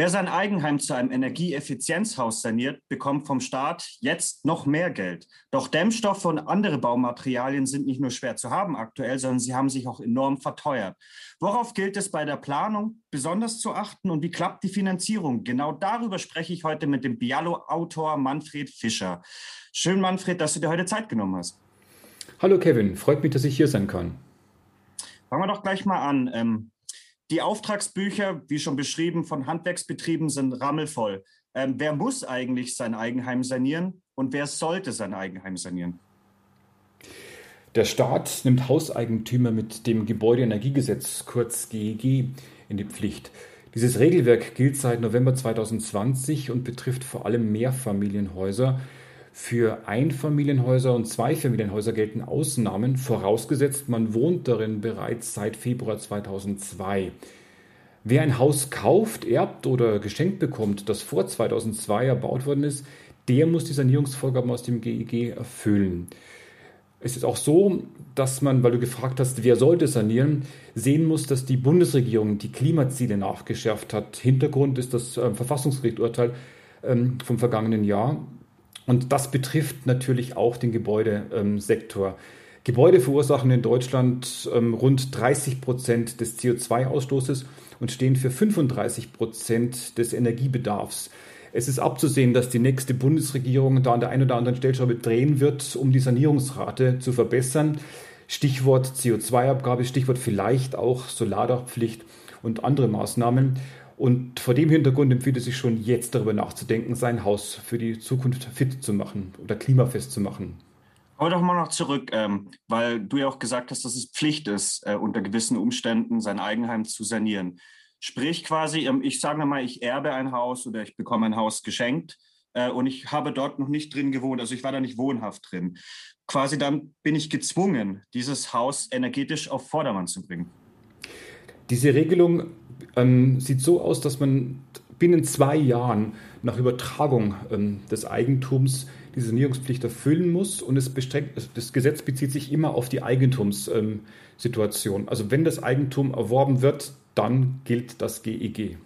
Wer sein Eigenheim zu einem Energieeffizienzhaus saniert, bekommt vom Staat jetzt noch mehr Geld. Doch Dämmstoffe und andere Baumaterialien sind nicht nur schwer zu haben aktuell, sondern sie haben sich auch enorm verteuert. Worauf gilt es bei der Planung besonders zu achten und wie klappt die Finanzierung? Genau darüber spreche ich heute mit dem Bialo-Autor Manfred Fischer. Schön, Manfred, dass du dir heute Zeit genommen hast. Hallo Kevin, freut mich, dass ich hier sein kann. Fangen wir doch gleich mal an. Die Auftragsbücher, wie schon beschrieben, von Handwerksbetrieben sind rammelvoll. Ähm, wer muss eigentlich sein Eigenheim sanieren und wer sollte sein Eigenheim sanieren? Der Staat nimmt Hauseigentümer mit dem Gebäudeenergiegesetz, kurz GEG, in die Pflicht. Dieses Regelwerk gilt seit November 2020 und betrifft vor allem Mehrfamilienhäuser. Für Einfamilienhäuser und Zweifamilienhäuser gelten Ausnahmen, vorausgesetzt man wohnt darin bereits seit Februar 2002. Wer ein Haus kauft, erbt oder geschenkt bekommt, das vor 2002 erbaut worden ist, der muss die Sanierungsvorgaben aus dem GEG erfüllen. Es ist auch so, dass man, weil du gefragt hast, wer sollte sanieren, sehen muss, dass die Bundesregierung die Klimaziele nachgeschärft hat. Hintergrund ist das äh, Verfassungsgerichturteil ähm, vom vergangenen Jahr, und das betrifft natürlich auch den Gebäudesektor. Gebäude verursachen in Deutschland ähm, rund 30 Prozent des CO2-Ausstoßes und stehen für 35 Prozent des Energiebedarfs. Es ist abzusehen, dass die nächste Bundesregierung da an der einen oder anderen Stellschraube drehen wird, um die Sanierungsrate zu verbessern. Stichwort CO2-Abgabe, Stichwort vielleicht auch Solardachpflicht und andere Maßnahmen. Und vor dem Hintergrund empfiehlt es sich schon jetzt darüber nachzudenken, sein Haus für die Zukunft fit zu machen oder klimafest zu machen. Aber doch mal noch zurück, ähm, weil du ja auch gesagt hast, dass es Pflicht ist, äh, unter gewissen Umständen sein Eigenheim zu sanieren. Sprich quasi, ähm, ich sage mal, ich erbe ein Haus oder ich bekomme ein Haus geschenkt äh, und ich habe dort noch nicht drin gewohnt, also ich war da nicht wohnhaft drin. Quasi dann bin ich gezwungen, dieses Haus energetisch auf Vordermann zu bringen. Diese Regelung ähm, sieht so aus, dass man binnen zwei Jahren nach Übertragung ähm, des Eigentums die Sanierungspflicht erfüllen muss und es das Gesetz bezieht sich immer auf die Eigentumssituation. Ähm, also wenn das Eigentum erworben wird, dann gilt das GEG. E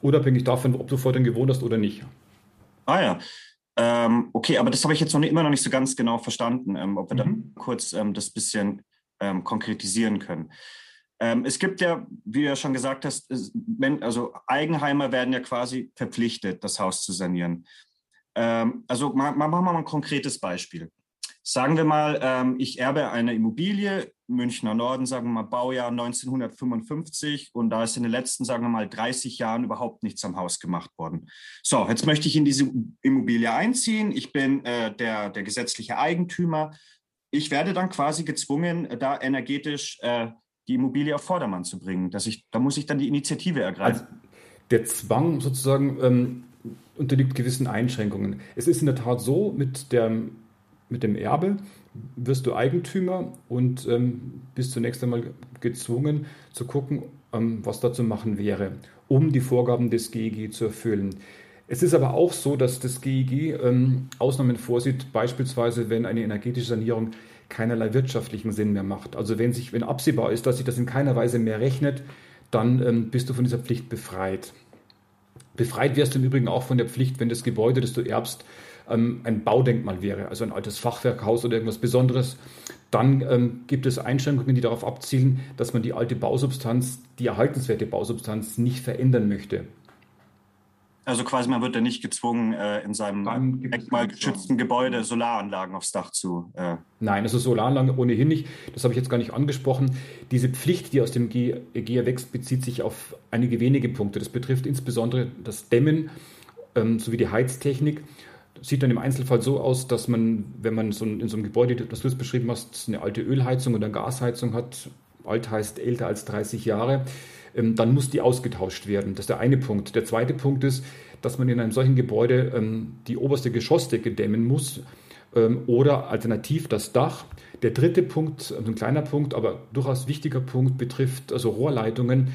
Unabhängig davon, ob du vorhin gewohnt hast oder nicht. Ah ja. Ähm, okay, aber das habe ich jetzt noch nicht, immer noch nicht so ganz genau verstanden, ähm, ob wir mhm. da kurz ähm, das bisschen konkretisieren können. Ähm, es gibt ja, wie du ja schon gesagt hast, also Eigenheimer werden ja quasi verpflichtet, das Haus zu sanieren. Ähm, also machen wir mal ein konkretes Beispiel. Sagen wir mal, ähm, ich erbe eine Immobilie, Münchner Norden, sagen wir mal Baujahr 1955 und da ist in den letzten, sagen wir mal, 30 Jahren überhaupt nichts am Haus gemacht worden. So, jetzt möchte ich in diese Immobilie einziehen. Ich bin äh, der, der gesetzliche Eigentümer. Ich werde dann quasi gezwungen, da energetisch äh, die Immobilie auf Vordermann zu bringen. Dass ich, da muss ich dann die Initiative ergreifen. Also der Zwang sozusagen ähm, unterliegt gewissen Einschränkungen. Es ist in der Tat so, mit, der, mit dem Erbe wirst du Eigentümer und ähm, bist zunächst einmal gezwungen zu gucken, ähm, was da zu machen wäre, um die Vorgaben des GEG zu erfüllen. Es ist aber auch so, dass das GEG ähm, Ausnahmen vorsieht, beispielsweise wenn eine energetische Sanierung keinerlei wirtschaftlichen Sinn mehr macht. Also wenn, sich, wenn absehbar ist, dass sich das in keiner Weise mehr rechnet, dann ähm, bist du von dieser Pflicht befreit. Befreit wirst du im Übrigen auch von der Pflicht, wenn das Gebäude, das du erbst, ähm, ein Baudenkmal wäre, also ein altes Fachwerkhaus oder irgendwas Besonderes. Dann ähm, gibt es Einschränkungen, die darauf abzielen, dass man die alte Bausubstanz, die erhaltenswerte Bausubstanz nicht verändern möchte. Also quasi man wird ja nicht gezwungen, äh, in seinem denkmalgeschützten Gebäude Solaranlagen aufs Dach zu. Äh. Nein, also Solaranlagen ohnehin nicht. Das habe ich jetzt gar nicht angesprochen. Diese Pflicht, die aus dem EG erwächst, bezieht sich auf einige wenige Punkte. Das betrifft insbesondere das Dämmen ähm, sowie die Heiztechnik. Das sieht dann im Einzelfall so aus, dass man, wenn man so in so einem Gebäude, das du es beschrieben hast, eine alte Ölheizung oder eine Gasheizung hat, alt heißt älter als 30 Jahre, dann muss die ausgetauscht werden. Das ist der eine Punkt. Der zweite Punkt ist, dass man in einem solchen Gebäude ähm, die oberste Geschossdecke dämmen muss ähm, oder alternativ das Dach. Der dritte Punkt, also ein kleiner Punkt, aber durchaus wichtiger Punkt, betrifft also Rohrleitungen,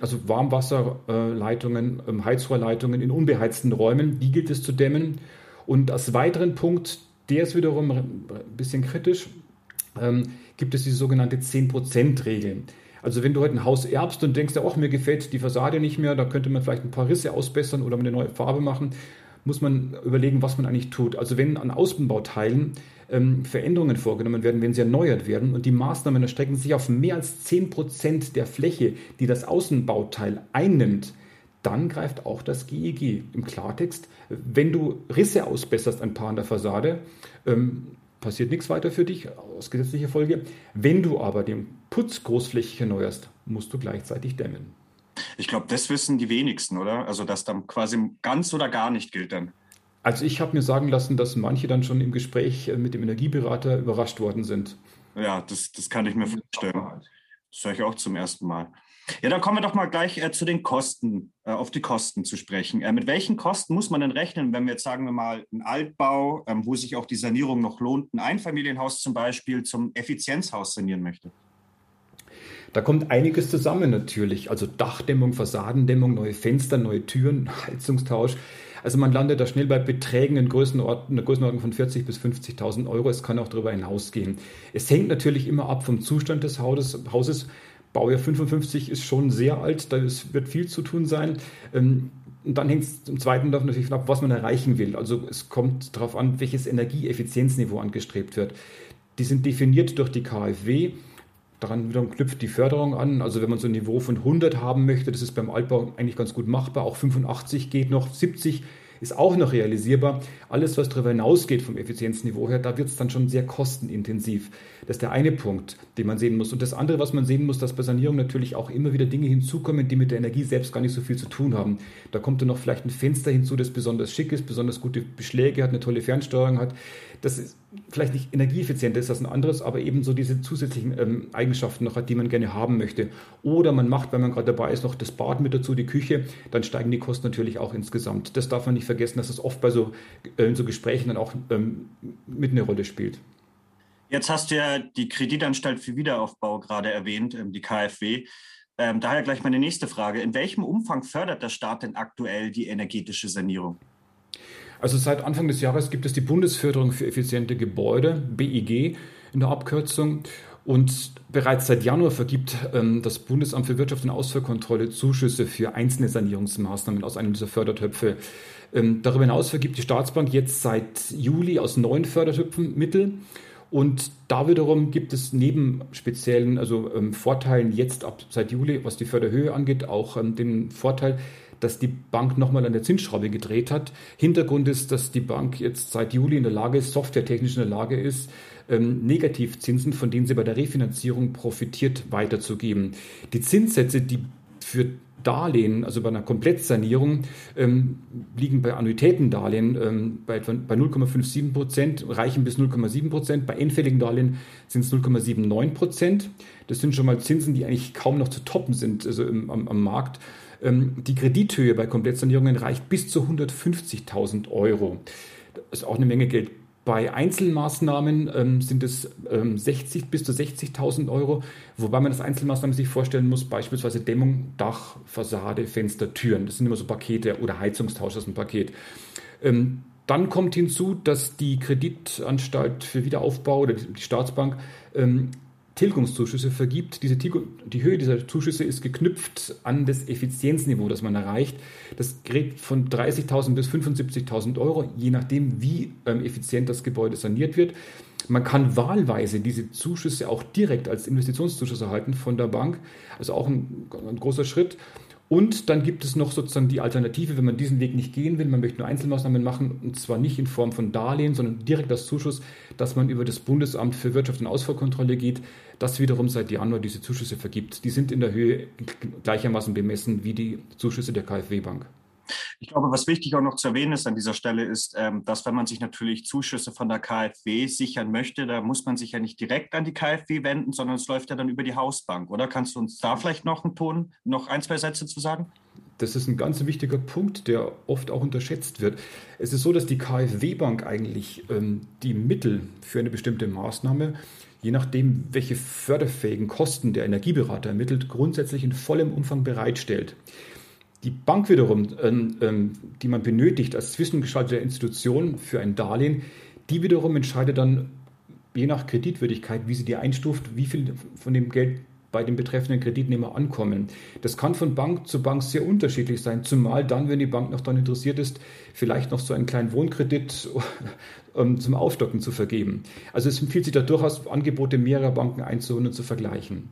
also Warmwasserleitungen, Heizrohrleitungen in unbeheizten Räumen. Die gilt es zu dämmen. Und als weiteren Punkt, der ist wiederum ein bisschen kritisch, gibt es die sogenannte 10%-Regel. Also wenn du heute ein Haus erbst und denkst, ach, mir gefällt die Fassade nicht mehr, da könnte man vielleicht ein paar Risse ausbessern oder eine neue Farbe machen, muss man überlegen, was man eigentlich tut. Also wenn an Außenbauteilen ähm, Veränderungen vorgenommen werden, wenn sie erneuert werden und die Maßnahmen erstrecken sich auf mehr als 10 Prozent der Fläche, die das Außenbauteil einnimmt, dann greift auch das GEG. Im Klartext, wenn du Risse ausbesserst, ein paar an der Fassade, ähm, passiert nichts weiter für dich aus gesetzlicher Folge. Wenn du aber den Putz großflächig erneuerst, musst du gleichzeitig dämmen. Ich glaube, das wissen die wenigsten, oder? Also, dass dann quasi ganz oder gar nicht gilt dann. Also ich habe mir sagen lassen, dass manche dann schon im Gespräch äh, mit dem Energieberater überrascht worden sind. Ja, das, das kann ich mir vorstellen. Das höre ich auch zum ersten Mal. Ja, dann kommen wir doch mal gleich äh, zu den Kosten, äh, auf die Kosten zu sprechen. Äh, mit welchen Kosten muss man denn rechnen, wenn wir jetzt sagen wir mal einen Altbau, ähm, wo sich auch die Sanierung noch lohnt, ein Einfamilienhaus zum Beispiel zum Effizienzhaus sanieren möchte? Da kommt einiges zusammen natürlich. Also Dachdämmung, Fassadendämmung, neue Fenster, neue Türen, Heizungstausch. Also man landet da schnell bei Beträgen in Größenordnung, einer Größenordnung von 40.000 bis 50.000 Euro. Es kann auch darüber hinausgehen. Es hängt natürlich immer ab vom Zustand des Hauses. Baujahr 55 ist schon sehr alt, da wird viel zu tun sein. Ähm, und dann hängt es zum Zweiten natürlich ab, was man erreichen will. Also es kommt darauf an, welches Energieeffizienzniveau angestrebt wird. Die sind definiert durch die KfW. Daran wiederum knüpft die Förderung an. Also wenn man so ein Niveau von 100 haben möchte, das ist beim Altbau eigentlich ganz gut machbar. Auch 85 geht noch, 70 ist auch noch realisierbar. Alles, was darüber hinausgeht vom Effizienzniveau her, da wird es dann schon sehr kostenintensiv. Das ist der eine Punkt, den man sehen muss. Und das andere, was man sehen muss, dass bei Sanierung natürlich auch immer wieder Dinge hinzukommen, die mit der Energie selbst gar nicht so viel zu tun haben. Da kommt dann noch vielleicht ein Fenster hinzu, das besonders schick ist, besonders gute Beschläge hat, eine tolle Fernsteuerung hat. Das ist vielleicht nicht energieeffizient ist das ein anderes, aber eben so diese zusätzlichen ähm, Eigenschaften noch hat, die man gerne haben möchte. Oder man macht, wenn man gerade dabei ist, noch das Bad mit dazu, die Küche, dann steigen die Kosten natürlich auch insgesamt. Das darf man nicht vergessen, dass das oft bei so, äh, so Gesprächen dann auch ähm, mit eine Rolle spielt. Jetzt hast du ja die Kreditanstalt für Wiederaufbau gerade erwähnt, ähm, die KfW. Ähm, daher gleich meine nächste Frage. In welchem Umfang fördert der Staat denn aktuell die energetische Sanierung? Also seit Anfang des Jahres gibt es die Bundesförderung für effiziente Gebäude, BIG in der Abkürzung. Und bereits seit Januar vergibt ähm, das Bundesamt für Wirtschaft und Ausfuhrkontrolle Zuschüsse für einzelne Sanierungsmaßnahmen aus einem dieser Fördertöpfe. Ähm, darüber hinaus vergibt die Staatsbank jetzt seit Juli aus neun Fördertöpfen Mittel. Und da wiederum gibt es neben speziellen also ähm, Vorteilen jetzt ab seit Juli, was die Förderhöhe angeht, auch ähm, den Vorteil, dass die Bank nochmal an der Zinsschraube gedreht hat. Hintergrund ist, dass die Bank jetzt seit Juli in der Lage ist, softwaretechnisch in der Lage ist, ähm, Negativzinsen, von denen sie bei der Refinanzierung profitiert, weiterzugeben. Die Zinssätze, die für Darlehen, also bei einer Komplettsanierung, ähm, liegen bei Annuitätendarlehen ähm, bei, bei 0,57 Prozent, reichen bis 0,7 Prozent. Bei endfälligen Darlehen sind es 0,79 Prozent. Das sind schon mal Zinsen, die eigentlich kaum noch zu toppen sind also im, am, am Markt. Ähm, die Kredithöhe bei Komplettsanierungen reicht bis zu 150.000 Euro. Das ist auch eine Menge Geld. Bei Einzelmaßnahmen ähm, sind es ähm, 60 bis zu 60.000 Euro, wobei man das Einzelmaßnahmen sich vorstellen muss, beispielsweise Dämmung, Dach, Fassade, Fenster, Türen. Das sind immer so Pakete oder Heizungstausch, das ist ein Paket. Ähm, dann kommt hinzu, dass die Kreditanstalt für Wiederaufbau oder die Staatsbank ähm, Tilgungszuschüsse vergibt. Diese die Höhe dieser Zuschüsse ist geknüpft an das Effizienzniveau, das man erreicht. Das geht von 30.000 bis 75.000 Euro, je nachdem, wie ähm, effizient das Gebäude saniert wird. Man kann wahlweise diese Zuschüsse auch direkt als Investitionszuschuss erhalten von der Bank, also auch ein, ein großer Schritt. Und dann gibt es noch sozusagen die Alternative, wenn man diesen Weg nicht gehen will, man möchte nur Einzelmaßnahmen machen, und zwar nicht in Form von Darlehen, sondern direkt als Zuschuss, dass man über das Bundesamt für Wirtschaft und Ausfuhrkontrolle geht, das wiederum seit Januar diese Zuschüsse vergibt. Die sind in der Höhe gleichermaßen bemessen wie die Zuschüsse der KfW-Bank. Ich glaube, was wichtig auch noch zu erwähnen ist an dieser Stelle, ist, ähm, dass wenn man sich natürlich Zuschüsse von der KfW sichern möchte, da muss man sich ja nicht direkt an die KfW wenden, sondern es läuft ja dann über die Hausbank, oder? Kannst du uns da vielleicht noch einen Ton, noch ein, zwei Sätze zu sagen? Das ist ein ganz wichtiger Punkt, der oft auch unterschätzt wird. Es ist so, dass die KfW-Bank eigentlich ähm, die Mittel für eine bestimmte Maßnahme, je nachdem, welche förderfähigen Kosten der Energieberater ermittelt, grundsätzlich in vollem Umfang bereitstellt. Die Bank wiederum, ähm, ähm, die man benötigt als zwischengeschaltete Institution für ein Darlehen, die wiederum entscheidet dann je nach Kreditwürdigkeit, wie sie die einstuft, wie viel von dem Geld bei dem betreffenden Kreditnehmer ankommen. Das kann von Bank zu Bank sehr unterschiedlich sein, zumal dann, wenn die Bank noch daran interessiert ist, vielleicht noch so einen kleinen Wohnkredit ähm, zum Aufstocken zu vergeben. Also es empfiehlt sich da durchaus, Angebote mehrerer Banken einzuholen und zu vergleichen.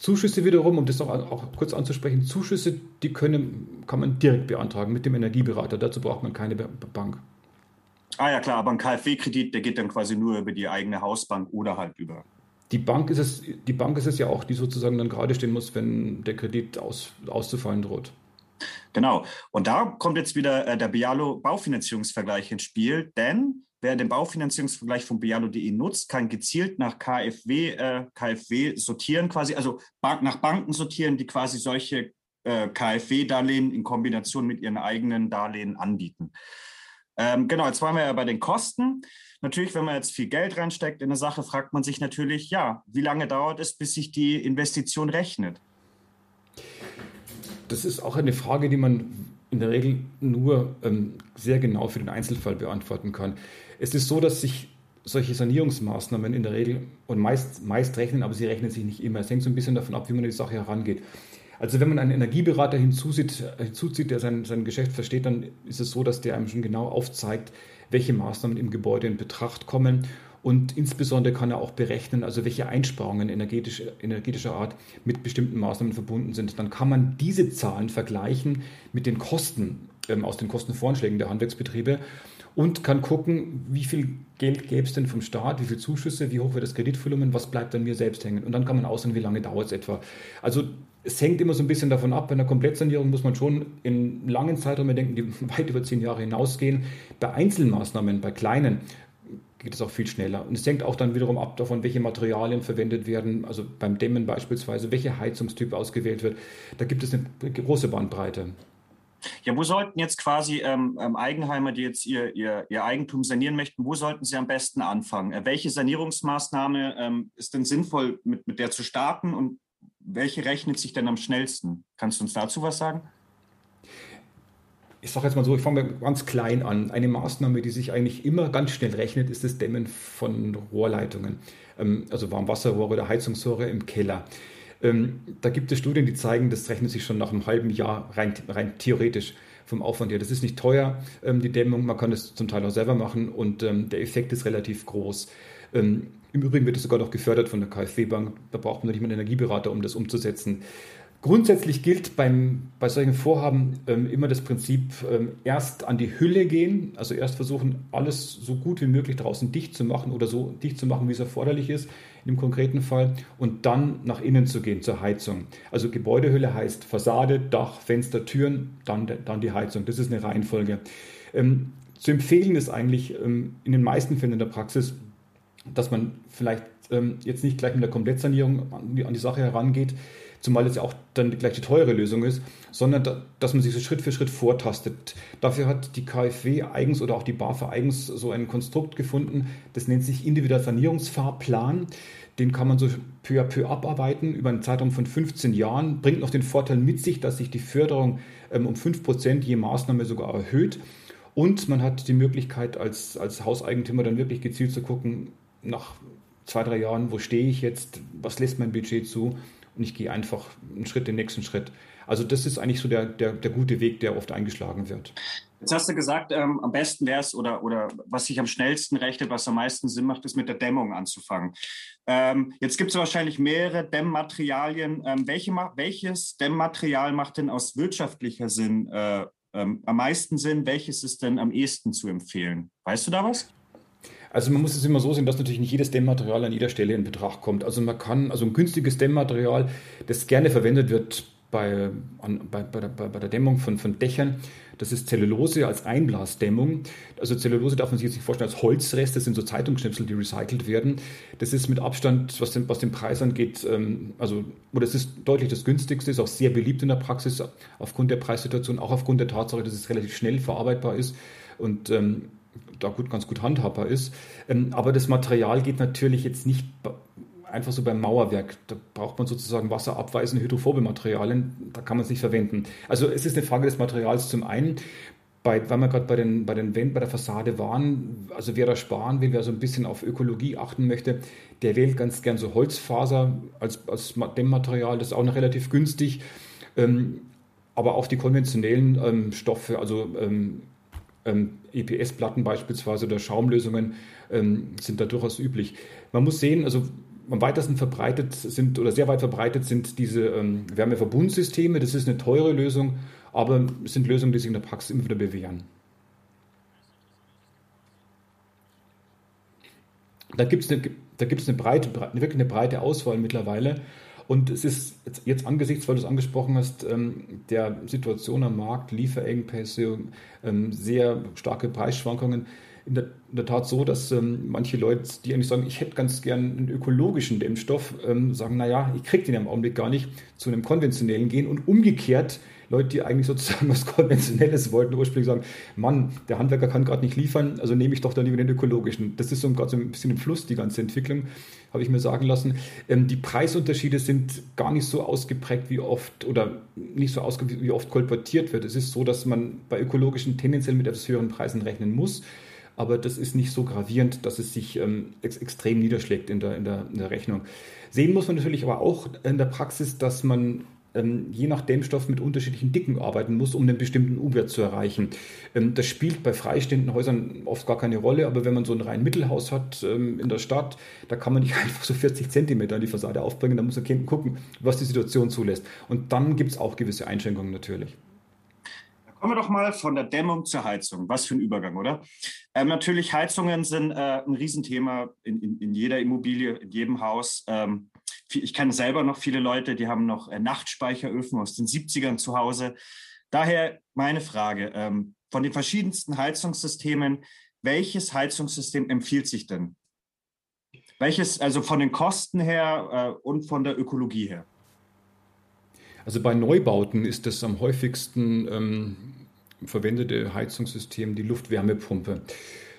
Zuschüsse wiederum, um das noch auch kurz anzusprechen, Zuschüsse, die können, kann man direkt beantragen mit dem Energieberater. Dazu braucht man keine Bank. Ah ja klar, aber ein KfW-Kredit, der geht dann quasi nur über die eigene Hausbank oder halt über. Die Bank ist es, die Bank ist es ja auch, die sozusagen dann gerade stehen muss, wenn der Kredit aus, auszufallen droht. Genau. Und da kommt jetzt wieder äh, der Bialo Baufinanzierungsvergleich ins Spiel, denn wer den Baufinanzierungsvergleich von bialo.de nutzt, kann gezielt nach KfW, äh, KfW sortieren quasi, also Bank, nach Banken sortieren, die quasi solche äh, KfW-Darlehen in Kombination mit ihren eigenen Darlehen anbieten. Ähm, genau, jetzt waren wir ja bei den Kosten. Natürlich, wenn man jetzt viel Geld reinsteckt in eine Sache, fragt man sich natürlich, ja, wie lange dauert es, bis sich die Investition rechnet? Das ist auch eine Frage, die man in der Regel nur ähm, sehr genau für den Einzelfall beantworten kann. Es ist so, dass sich solche Sanierungsmaßnahmen in der Regel und meist, meist rechnen, aber sie rechnen sich nicht immer. Es hängt so ein bisschen davon ab, wie man an die Sache herangeht. Also wenn man einen Energieberater hinzuzieht, hinzuzieht der sein, sein Geschäft versteht, dann ist es so, dass der einem schon genau aufzeigt, welche Maßnahmen im Gebäude in Betracht kommen und insbesondere kann er auch berechnen, also welche Einsparungen energetisch, energetischer Art mit bestimmten Maßnahmen verbunden sind. Dann kann man diese Zahlen vergleichen mit den Kosten ähm, aus den Kostenvoranschlägen der Handwerksbetriebe und kann gucken, wie viel Geld gäbe es denn vom Staat, wie viele Zuschüsse, wie hoch wird das Kreditvolumen, was bleibt an mir selbst hängen. Und dann kann man ausrechnen, wie lange dauert es etwa. Also es hängt immer so ein bisschen davon ab, bei einer Komplettsanierung muss man schon in langen Zeiträumen denken, die weit über zehn Jahre hinausgehen. Bei Einzelmaßnahmen, bei kleinen, geht es auch viel schneller. Und es hängt auch dann wiederum ab davon, welche Materialien verwendet werden, also beim Dämmen beispielsweise, welcher Heizungstyp ausgewählt wird. Da gibt es eine große Bandbreite. Ja, wo sollten jetzt quasi ähm, ähm, Eigenheimer, die jetzt ihr, ihr, ihr Eigentum sanieren möchten, wo sollten sie am besten anfangen? Äh, welche Sanierungsmaßnahme ähm, ist denn sinnvoll, mit, mit der zu starten und welche rechnet sich denn am schnellsten? Kannst du uns dazu was sagen? Ich sage jetzt mal so, ich fange ganz klein an. Eine Maßnahme, die sich eigentlich immer ganz schnell rechnet, ist das Dämmen von Rohrleitungen, ähm, also Warmwasserrohre oder Heizungsrohre im Keller. Ähm, da gibt es Studien, die zeigen, das rechnet sich schon nach einem halben Jahr rein, rein theoretisch vom Aufwand her. Das ist nicht teuer, ähm, die Dämmung. Man kann das zum Teil auch selber machen und der Effekt ist relativ groß. Im Übrigen wird es sogar noch gefördert von der KfW-Bank. Da braucht man nicht mal einen Energieberater, um das umzusetzen. Grundsätzlich gilt beim, bei solchen Vorhaben ähm, immer das Prinzip, ähm, erst an die Hülle gehen, also erst versuchen, alles so gut wie möglich draußen dicht zu machen oder so dicht zu machen, wie es erforderlich ist im konkreten Fall, und dann nach innen zu gehen zur Heizung. Also Gebäudehülle heißt Fassade, Dach, Fenster, Türen, dann, dann die Heizung. Das ist eine Reihenfolge. Ähm, zu empfehlen ist eigentlich ähm, in den meisten Fällen in der Praxis, dass man vielleicht ähm, jetzt nicht gleich mit der Komplettsanierung an die, an die Sache herangeht, zumal es ja auch dann gleich die teure Lösung ist, sondern da, dass man sich so Schritt für Schritt vortastet. Dafür hat die KfW eigens oder auch die BAFA eigens so ein Konstrukt gefunden, das nennt sich individueller Sanierungsfahrplan. Den kann man so peu à peu abarbeiten über einen Zeitraum von 15 Jahren, bringt noch den Vorteil mit sich, dass sich die Förderung ähm, um 5% je Maßnahme sogar erhöht. Und man hat die Möglichkeit, als, als Hauseigentümer dann wirklich gezielt zu gucken, nach zwei, drei Jahren, wo stehe ich jetzt, was lässt mein Budget zu und ich gehe einfach einen Schritt, den nächsten Schritt. Also das ist eigentlich so der, der, der gute Weg, der oft eingeschlagen wird. Jetzt hast du gesagt, ähm, am besten wäre es oder, oder was sich am schnellsten rechnet, was am meisten Sinn macht, ist mit der Dämmung anzufangen. Ähm, jetzt gibt es wahrscheinlich mehrere Dämmmaterialien. Ähm, welche, welches Dämmmaterial macht denn aus wirtschaftlicher Sinn äh, ähm, am meisten Sinn? Welches ist denn am ehesten zu empfehlen? Weißt du da was? Also man muss es immer so sehen, dass natürlich nicht jedes Dämmmaterial an jeder Stelle in Betracht kommt. Also man kann, also ein günstiges Dämmmaterial, das gerne verwendet wird bei, an, bei, bei, der, bei der Dämmung von, von Dächern, das ist Zellulose als Einblasdämmung. Also Zellulose darf man sich jetzt nicht vorstellen als Holzrest, das sind so Zeitungsschnipsel, die recycelt werden. Das ist mit Abstand, was den, was den Preis angeht, ähm, also, oder es ist deutlich das günstigste, ist auch sehr beliebt in der Praxis aufgrund der Preissituation, auch aufgrund der Tatsache, dass es relativ schnell verarbeitbar ist und ähm, da gut, ganz gut handhabbar ist. Ähm, aber das Material geht natürlich jetzt nicht einfach so beim Mauerwerk. Da braucht man sozusagen wasserabweisende hydrophobe Materialien, da kann man es nicht verwenden. Also es ist eine Frage des Materials zum einen. bei, weil wir gerade bei den, bei den Wänden, bei der Fassade waren, also wer da sparen will, wer so ein bisschen auf Ökologie achten möchte, der wählt ganz gern so Holzfaser als, als Dämmmaterial, das ist auch noch relativ günstig. Ähm, aber auch die konventionellen ähm, Stoffe, also ähm, ähm EPS-Platten beispielsweise oder Schaumlösungen, ähm, sind da durchaus üblich. Man muss sehen, also am weitesten verbreitet sind oder sehr weit verbreitet sind diese ähm, Wärmeverbundsysteme. Das ist eine teure Lösung, aber es sind Lösungen, die sich in der Praxis immer wieder bewähren. Da gibt es eine, da eine wirklich eine breite Auswahl mittlerweile. Und es ist jetzt angesichts, weil du es angesprochen hast, ähm, der Situation am Markt, Lieferengpässe, ähm, sehr starke Preisschwankungen, in der, in der Tat so, dass ähm, manche Leute, die eigentlich sagen, ich hätte ganz gern einen ökologischen Dämmstoff, ähm, sagen, naja, ich kriege den im Augenblick gar nicht, zu einem konventionellen gehen und umgekehrt Leute, die eigentlich sozusagen was Konventionelles wollten, ursprünglich sagen, Mann, der Handwerker kann gerade nicht liefern, also nehme ich doch dann lieber den ökologischen. Das ist so gerade so ein bisschen im Fluss, die ganze Entwicklung, habe ich mir sagen lassen. Ähm, die Preisunterschiede sind gar nicht so ausgeprägt wie oft oder nicht so ausgeprägt wie oft kolportiert wird. Es ist so, dass man bei ökologischen tendenziell mit etwas höheren Preisen rechnen muss aber das ist nicht so gravierend, dass es sich ähm, ex extrem niederschlägt in der, in, der, in der Rechnung. Sehen muss man natürlich aber auch in der Praxis, dass man ähm, je nach Dämmstoff mit unterschiedlichen Dicken arbeiten muss, um einen bestimmten U-Wert zu erreichen. Ähm, das spielt bei freistehenden Häusern oft gar keine Rolle, aber wenn man so ein rein Mittelhaus hat ähm, in der Stadt, da kann man nicht einfach so 40 Zentimeter an die Fassade aufbringen, da muss man gucken, was die Situation zulässt. Und dann gibt es auch gewisse Einschränkungen natürlich. Kommen wir doch mal von der Dämmung zur Heizung. Was für ein Übergang, oder? Ähm, natürlich, Heizungen sind äh, ein Riesenthema in, in, in, jeder Immobilie, in jedem Haus. Ähm, ich kenne selber noch viele Leute, die haben noch äh, Nachtspeicheröfen aus den 70ern zu Hause. Daher meine Frage, ähm, von den verschiedensten Heizungssystemen, welches Heizungssystem empfiehlt sich denn? Welches, also von den Kosten her äh, und von der Ökologie her? Also bei Neubauten ist das am häufigsten ähm, verwendete Heizungssystem die Luftwärmepumpe.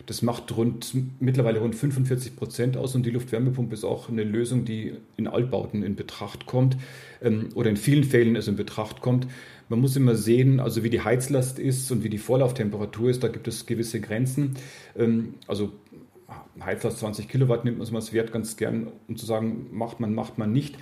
Das macht rund, mittlerweile rund 45 Prozent aus und die Luftwärmepumpe ist auch eine Lösung, die in Altbauten in Betracht kommt ähm, oder in vielen Fällen also in Betracht kommt. Man muss immer sehen, also wie die Heizlast ist und wie die Vorlauftemperatur ist, da gibt es gewisse Grenzen. Ähm, also Heizlast 20 Kilowatt nimmt man so als Wert ganz gern, um zu sagen, macht man, macht man nicht.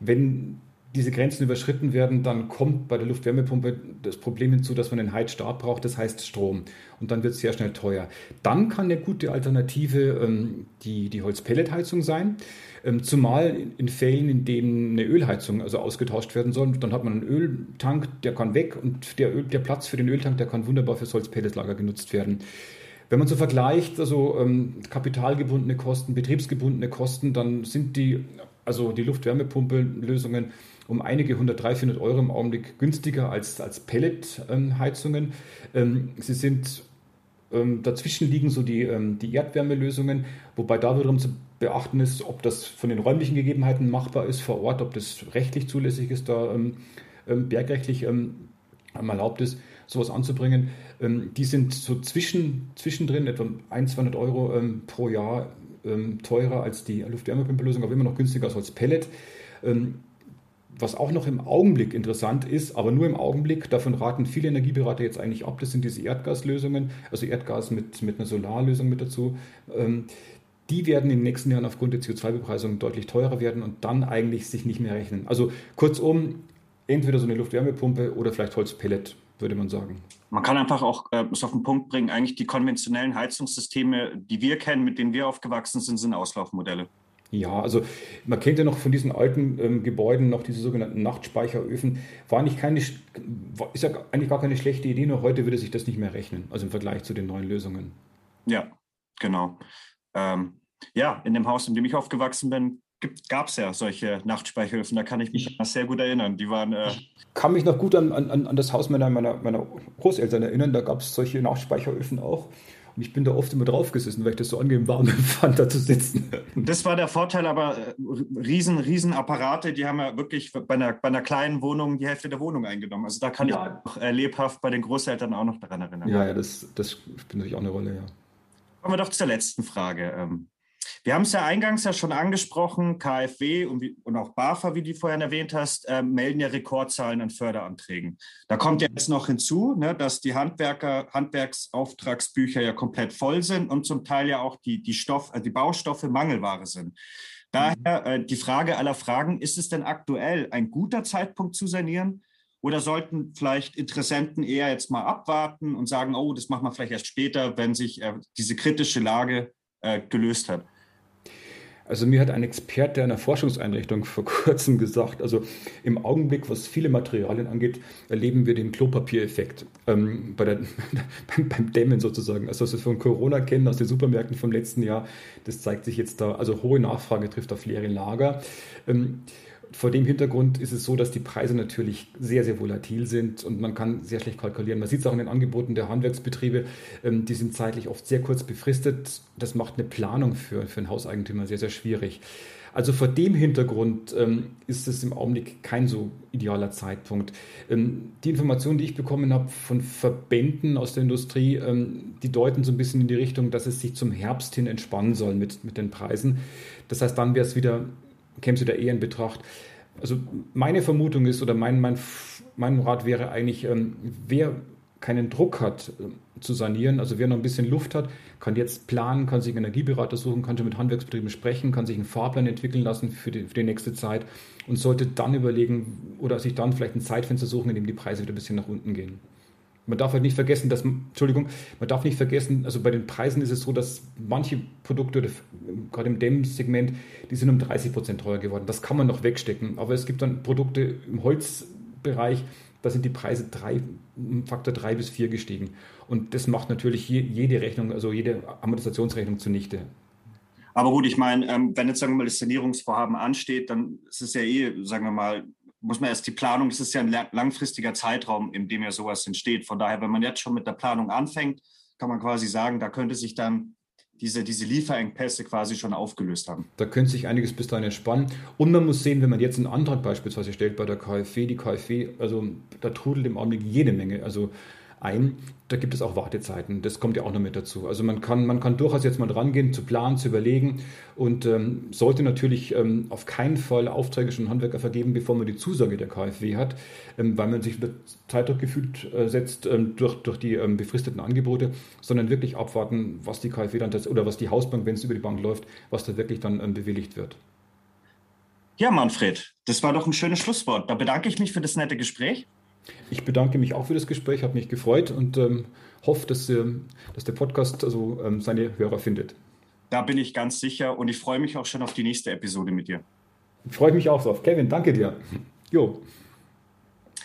Wenn diese Grenzen überschritten werden, dann kommt bei der Luftwärmepumpe das Problem hinzu, dass man einen Heizstab braucht, das heißt Strom. Und dann wird es sehr schnell teuer. Dann kann eine gute Alternative ähm, die, die Holzpelletheizung sein. Ähm, zumal in, in, Fällen, in denen eine Ölheizung also ausgetauscht werden soll, dann hat man einen Öltank, der kann weg und der, Öl, der Platz für den Öltank, der kann wunderbar fürs Holzpelletlager genutzt werden. Wenn man so vergleicht, also ähm, kapitalgebundene Kosten, betriebsgebundene Kosten, dann sind die, also die Luftwärmepumpe-Lösungen um einige 100, 300, 400 Euro im Augenblick günstiger als, als Pelletheizungen. Ähm, sie sind ähm, dazwischen liegen so die, ähm, die Erdwärmelösungen, wobei da wiederum zu beachten ist, ob das von den räumlichen Gegebenheiten machbar ist vor Ort, ob das rechtlich zulässig ist, da ähm, ähm, bergrechtlich ähm, erlaubt ist, sowas anzubringen. die sind so zwischen, zwischendrin etwa 100, 200 Euro pro Jahr teurer als die Luftwärmepumpelösung, aber immer noch günstiger als Pellet was auch noch im Augenblick interessant ist, aber nur im Augenblick, davon raten viele Energieberater jetzt eigentlich ab, das sind diese Erdgaslösungen, also Erdgas mit, mit einer Solarlösung mit dazu. Ähm, die werden in den nächsten Jahren aufgrund der CO2-Bepreisung deutlich teurer werden und dann eigentlich sich nicht mehr rechnen. Also kurzum, entweder so eine Luftwärmepumpe oder vielleicht Holzpellet, würde man sagen. Man kann einfach auch äh, es auf den Punkt bringen, eigentlich die konventionellen Heizungssysteme, die wir kennen, mit denen wir aufgewachsen sind, sind Auslaufmodelle. Ja, also man kennt ja noch von diesen alten ähm, Gebäuden noch diese sogenannten Nachtspeicheröfen. War nicht keine, ist ja eigentlich gar keine schlechte Idee, nur heute würde sich das nicht mehr rechnen, also im Vergleich zu den neuen Lösungen. Ja, genau. Ähm, ja, in dem Haus, in dem ich aufgewachsen bin, gab es ja solche Nachtspeicheröfen. Da kann ich mich ich, sehr gut erinnern. Die waren. Äh ich kann mich noch gut an, an, an das Haus meiner, meiner, meiner Großeltern erinnern. Da gab es solche Nachtspeicheröfen auch. Und ich bin da oft immer drauf gesessen, weil ich das so angenehm warm fand, da zu sitzen. Das war der Vorteil, aber äh, riesen, riesen Apparate, die haben ja wirklich bei einer, bei einer kleinen Wohnung die Hälfte der Wohnung eingenommen. Also da kann ja. ich auch äh, lebhaft bei den Großeltern auch noch daran erinnern. Ja, ja, das, das spielt natürlich auch eine Rolle, ja. Kommen wir doch zur letzten Frage. Wir haben es ja eingangs ja schon angesprochen, KfW und, wie, und auch BAFA, wie du vorhin erwähnt hast, äh, melden ja Rekordzahlen an Förderanträgen. Da kommt jetzt noch hinzu, ne, dass die Handwerker, Handwerksauftragsbücher ja komplett voll sind und zum Teil ja auch die, die, Stoff, äh, die Baustoffe Mangelware sind. Daher äh, die Frage aller Fragen, ist es denn aktuell ein guter Zeitpunkt zu sanieren? Oder sollten vielleicht Interessenten eher jetzt mal abwarten und sagen, oh, das machen wir vielleicht erst später, wenn sich äh, diese kritische Lage äh, gelöst hat? Also mir hat ein Experte einer Forschungseinrichtung vor kurzem gesagt, also im Augenblick, was viele Materialien angeht, erleben wir den Klopapiereffekt ähm, bei der, beim, beim Dämmen sozusagen. Also was wir von Corona kennen aus den Supermärkten vom letzten Jahr, das zeigt sich jetzt da, also hohe Nachfrage trifft auf leere Lager. Ähm, vor dem Hintergrund ist es so, dass die Preise natürlich sehr, sehr volatil sind und man kann sehr schlecht kalkulieren. Man sieht es auch in den Angeboten der Handwerksbetriebe, ähm, die sind zeitlich oft sehr kurz befristet. Das macht eine Planung für, für einen Hauseigentümer sehr, sehr schwierig. Also vor dem Hintergrund ähm, ist es im Augenblick kein so idealer Zeitpunkt. Ähm, die Informationen, die ich bekommen habe von Verbänden aus der Industrie, die deuten so ein bisschen in die Richtung, dass es sich zum Herbst hin entspannen soll mit, mit den Preisen. Das heißt, dann wäre es wieder käme sie da eher in Betracht. Also meine Vermutung ist oder mein, mein, mein Rat wäre eigentlich, ähm, wer keinen Druck hat äh, zu sanieren, also wer noch ein bisschen Luft hat, kann jetzt planen, kann sich einen Energieberater suchen, kann schon mit Handwerksbetrieben sprechen, kann sich einen Fahrplan entwickeln lassen für die, für die nächste Zeit und sollte dann überlegen oder sich dann vielleicht ein Zeitfenster suchen, in dem die Preise wieder ein bisschen nach unten gehen. Man darf halt nicht vergessen, dass, Entschuldigung, man darf nicht vergessen, also bei den Preisen ist es so, dass manche Produkte, gerade im Dämmsegment, die sind um 30 Prozent teurer geworden. Das kann man noch wegstecken. Aber es gibt dann Produkte im Holzbereich, da sind die Preise drei, Faktor drei bis vier gestiegen. Und das macht natürlich jede Rechnung, also jede Amortisationsrechnung zunichte. Aber gut, ich meine, ähm, wenn jetzt sagen wir mal das Sanierungsvorhaben ansteht, dann ist es ja eh, sagen wir mal, muss man erst die Planung, das ist ja ein langfristiger Zeitraum, in dem ja sowas entsteht. Von daher, wenn man jetzt schon mit der Planung anfängt, kann man quasi sagen, da könnte sich dann diese, diese Lieferengpässe quasi schon aufgelöst haben. Da könnte sich einiges bis dahin entspannen. Und man muss sehen, wenn man jetzt einen Antrag beispielsweise stellt bei der KfW, die KfW, also da trudelt im Augenblick jede Menge. Also ein. Da gibt es auch Wartezeiten. Das kommt ja auch noch mit dazu. Also man kann, man kann durchaus jetzt mal dran gehen, zu planen, zu überlegen und ähm, sollte natürlich ähm, auf keinen Fall Aufträge schon Handwerker vergeben, bevor man die Zusage der KfW hat, ähm, weil man sich unter Zeitdruck gefühlt äh, setzt ähm, durch, durch die ähm, befristeten Angebote, sondern wirklich abwarten, was die KfW dann das, oder was die Hausbank, wenn es über die Bank läuft, was da wirklich dann ähm, bewilligt wird. Ja, Manfred, das war doch ein schönes Schlusswort. Da bedanke ich mich für das nette Gespräch. Ich bedanke mich auch für das Gespräch, habe mich gefreut und ähm, hoffe, dass, äh, dass der Podcast also, ähm, seine Hörer findet. Da bin ich ganz sicher und ich freue mich auch schon auf die nächste Episode mit dir. Ich freue mich auch drauf. Kevin, danke dir. Jo.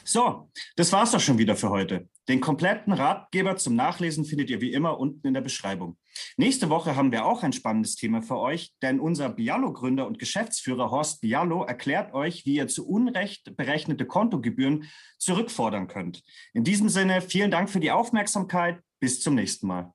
So, das war's doch schon wieder für heute. Den kompletten Ratgeber zum Nachlesen findet ihr wie immer unten in der Beschreibung. Nächste Woche haben wir auch ein spannendes Thema für euch, denn unser Bialo-Gründer und Geschäftsführer Horst Bialo erklärt euch, wie ihr zu Unrecht berechnete Kontogebühren zurückfordern könnt. In diesem Sinne, vielen Dank für die Aufmerksamkeit. Bis zum nächsten Mal.